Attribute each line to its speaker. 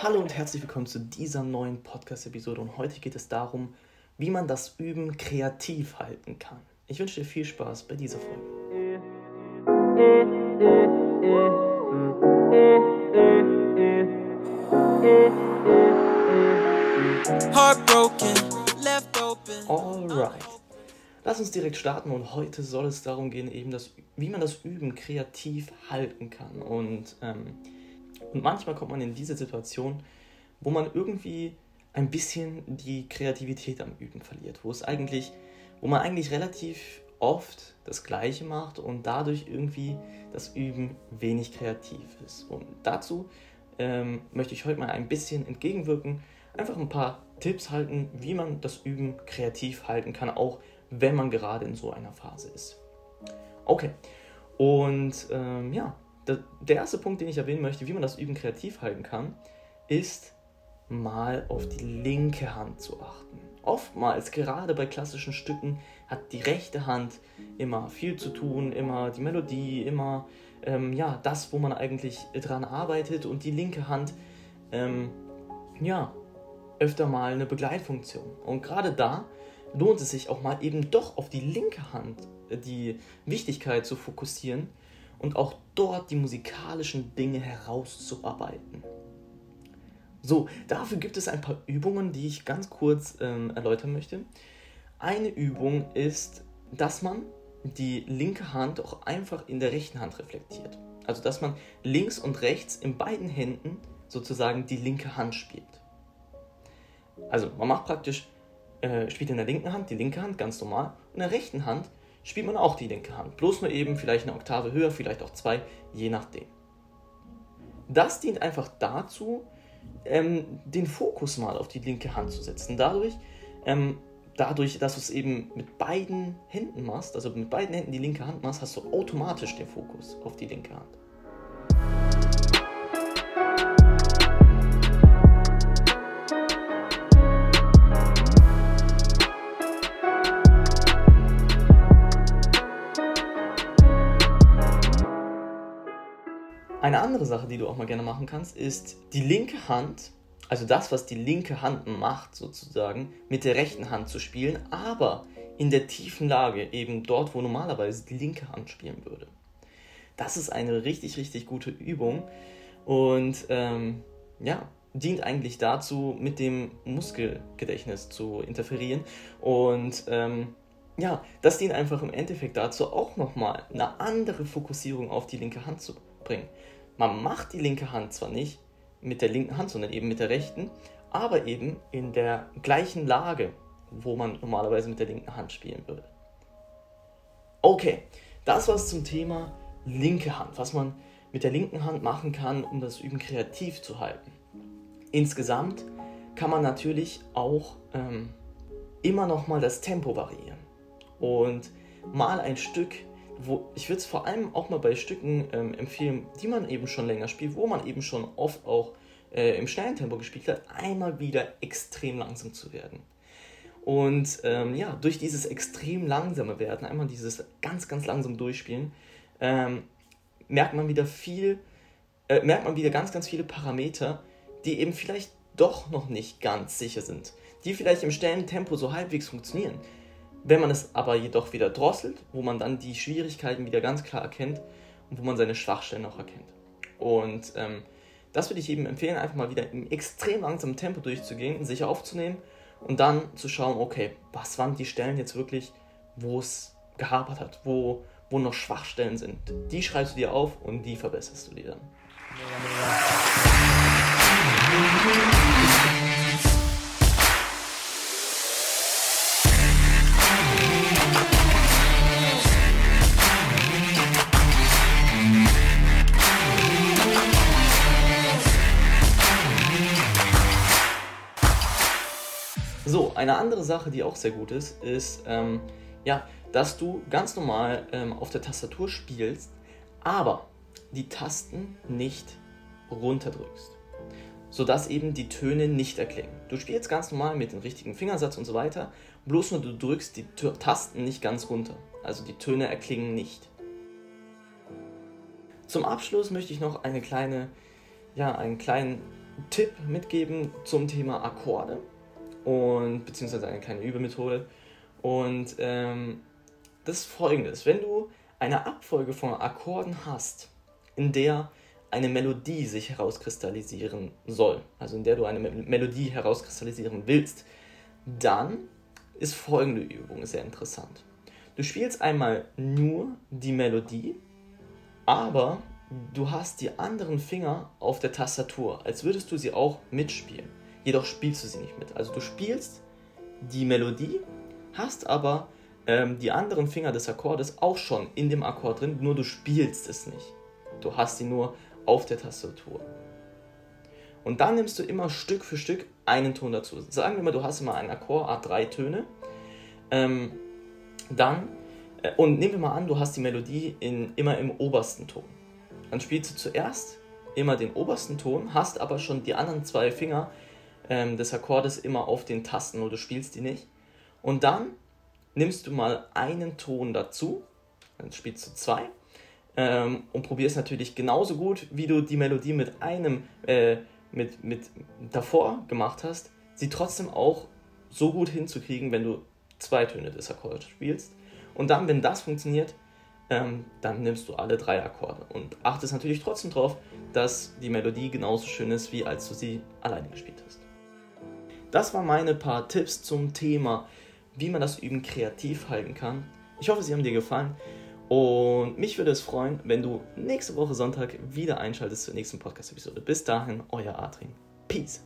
Speaker 1: Hallo und herzlich willkommen zu dieser neuen Podcast-Episode und heute geht es darum, wie man das Üben kreativ halten kann. Ich wünsche dir viel Spaß bei dieser Folge. Alright. Lass uns direkt starten und heute soll es darum gehen, eben das, wie man das Üben kreativ halten kann. Und, ähm, und manchmal kommt man in diese Situation, wo man irgendwie ein bisschen die Kreativität am Üben verliert, wo es eigentlich, wo man eigentlich relativ oft das Gleiche macht und dadurch irgendwie das Üben wenig kreativ ist. Und dazu ähm, möchte ich heute mal ein bisschen entgegenwirken, einfach ein paar Tipps halten, wie man das Üben kreativ halten kann, auch wenn man gerade in so einer Phase ist. Okay, und ähm, ja, der, der erste Punkt, den ich erwähnen möchte, wie man das Üben kreativ halten kann, ist mal auf die linke Hand zu achten. Oftmals, gerade bei klassischen Stücken, hat die rechte Hand immer viel zu tun, immer die Melodie, immer ähm, ja, das, wo man eigentlich dran arbeitet und die linke Hand, ähm, ja, öfter mal eine Begleitfunktion. Und gerade da lohnt es sich auch mal eben doch auf die linke Hand äh, die Wichtigkeit zu fokussieren und auch dort die musikalischen Dinge herauszuarbeiten. So, dafür gibt es ein paar Übungen, die ich ganz kurz ähm, erläutern möchte. Eine Übung ist, dass man die linke Hand auch einfach in der rechten Hand reflektiert. Also, dass man links und rechts in beiden Händen sozusagen die linke Hand spielt. Also, man macht praktisch, äh, spielt in der linken Hand die linke Hand ganz normal in der rechten Hand spielt man auch die linke Hand. Bloß nur eben vielleicht eine Oktave höher, vielleicht auch zwei, je nachdem. Das dient einfach dazu, ähm, den Fokus mal auf die linke Hand zu setzen. Dadurch, ähm, dadurch, dass du es eben mit beiden Händen machst, also mit beiden Händen die linke Hand machst, hast du automatisch den Fokus auf die linke Hand. Eine andere Sache, die du auch mal gerne machen kannst, ist die linke Hand, also das, was die linke Hand macht, sozusagen, mit der rechten Hand zu spielen, aber in der tiefen Lage, eben dort, wo normalerweise die linke Hand spielen würde. Das ist eine richtig, richtig gute Übung und ähm, ja, dient eigentlich dazu, mit dem Muskelgedächtnis zu interferieren und ähm, ja, das dient einfach im Endeffekt dazu, auch nochmal eine andere Fokussierung auf die linke Hand zu bringen. Man macht die linke Hand zwar nicht mit der linken Hand, sondern eben mit der rechten, aber eben in der gleichen Lage, wo man normalerweise mit der linken Hand spielen würde. Okay, das war's zum Thema linke Hand, was man mit der linken Hand machen kann, um das Üben kreativ zu halten. Insgesamt kann man natürlich auch ähm, immer noch mal das Tempo variieren und mal ein Stück wo ich würde es vor allem auch mal bei Stücken ähm, empfehlen, die man eben schon länger spielt, wo man eben schon oft auch äh, im schnellen Tempo gespielt hat, einmal wieder extrem langsam zu werden. Und ähm, ja, durch dieses extrem langsame Werden, einmal dieses ganz, ganz langsam Durchspielen, ähm, merkt man wieder viel, äh, merkt man wieder ganz, ganz viele Parameter, die eben vielleicht doch noch nicht ganz sicher sind, die vielleicht im schnellen Tempo so halbwegs funktionieren, wenn man es aber jedoch wieder drosselt, wo man dann die Schwierigkeiten wieder ganz klar erkennt und wo man seine Schwachstellen auch erkennt. Und ähm, das würde ich eben empfehlen, einfach mal wieder im extrem langsamen Tempo durchzugehen, sich aufzunehmen und dann zu schauen, okay, was waren die Stellen jetzt wirklich, wo es gehapert hat, wo, wo noch Schwachstellen sind. Die schreibst du dir auf und die verbesserst du dir dann. So, eine andere Sache, die auch sehr gut ist, ist, ähm, ja, dass du ganz normal ähm, auf der Tastatur spielst, aber die Tasten nicht runterdrückst, sodass eben die Töne nicht erklingen. Du spielst ganz normal mit dem richtigen Fingersatz und so weiter, bloß nur du drückst die T Tasten nicht ganz runter, also die Töne erklingen nicht. Zum Abschluss möchte ich noch eine kleine, ja, einen kleinen Tipp mitgeben zum Thema Akkorde und beziehungsweise eine kleine Übemethode. Und ähm, das ist folgendes: Wenn du eine Abfolge von Akkorden hast, in der eine Melodie sich herauskristallisieren soll, also in der du eine Melodie herauskristallisieren willst, dann ist folgende Übung sehr interessant. Du spielst einmal nur die Melodie, aber du hast die anderen Finger auf der Tastatur, als würdest du sie auch mitspielen. Jedoch spielst du sie nicht mit. Also du spielst die Melodie, hast aber ähm, die anderen Finger des Akkordes auch schon in dem Akkord drin, nur du spielst es nicht. Du hast sie nur auf der Tastatur. Und dann nimmst du immer Stück für Stück einen Ton dazu. Sagen wir mal, du hast immer einen Akkord, A3 Töne. Ähm, dann, äh, und nehmen wir mal an, du hast die Melodie in, immer im obersten Ton. Dann spielst du zuerst immer den obersten Ton, hast aber schon die anderen zwei Finger ähm, des Akkordes immer auf den Tasten oder du spielst die nicht. Und dann nimmst du mal einen Ton dazu, dann spielst du zwei ähm, und probierst natürlich genauso gut, wie du die Melodie mit einem, äh, mit, mit davor gemacht hast, sie trotzdem auch so gut hinzukriegen, wenn du zwei Töne des Akkords spielst. Und dann, wenn das funktioniert, ähm, dann nimmst du alle drei Akkorde und achtest natürlich trotzdem darauf, dass die Melodie genauso schön ist, wie als du sie alleine gespielt hast. Das waren meine paar Tipps zum Thema, wie man das Üben kreativ halten kann. Ich hoffe, sie haben dir gefallen und mich würde es freuen, wenn du nächste Woche Sonntag wieder einschaltest zur nächsten Podcast-Episode. Bis dahin, euer Adrian. Peace.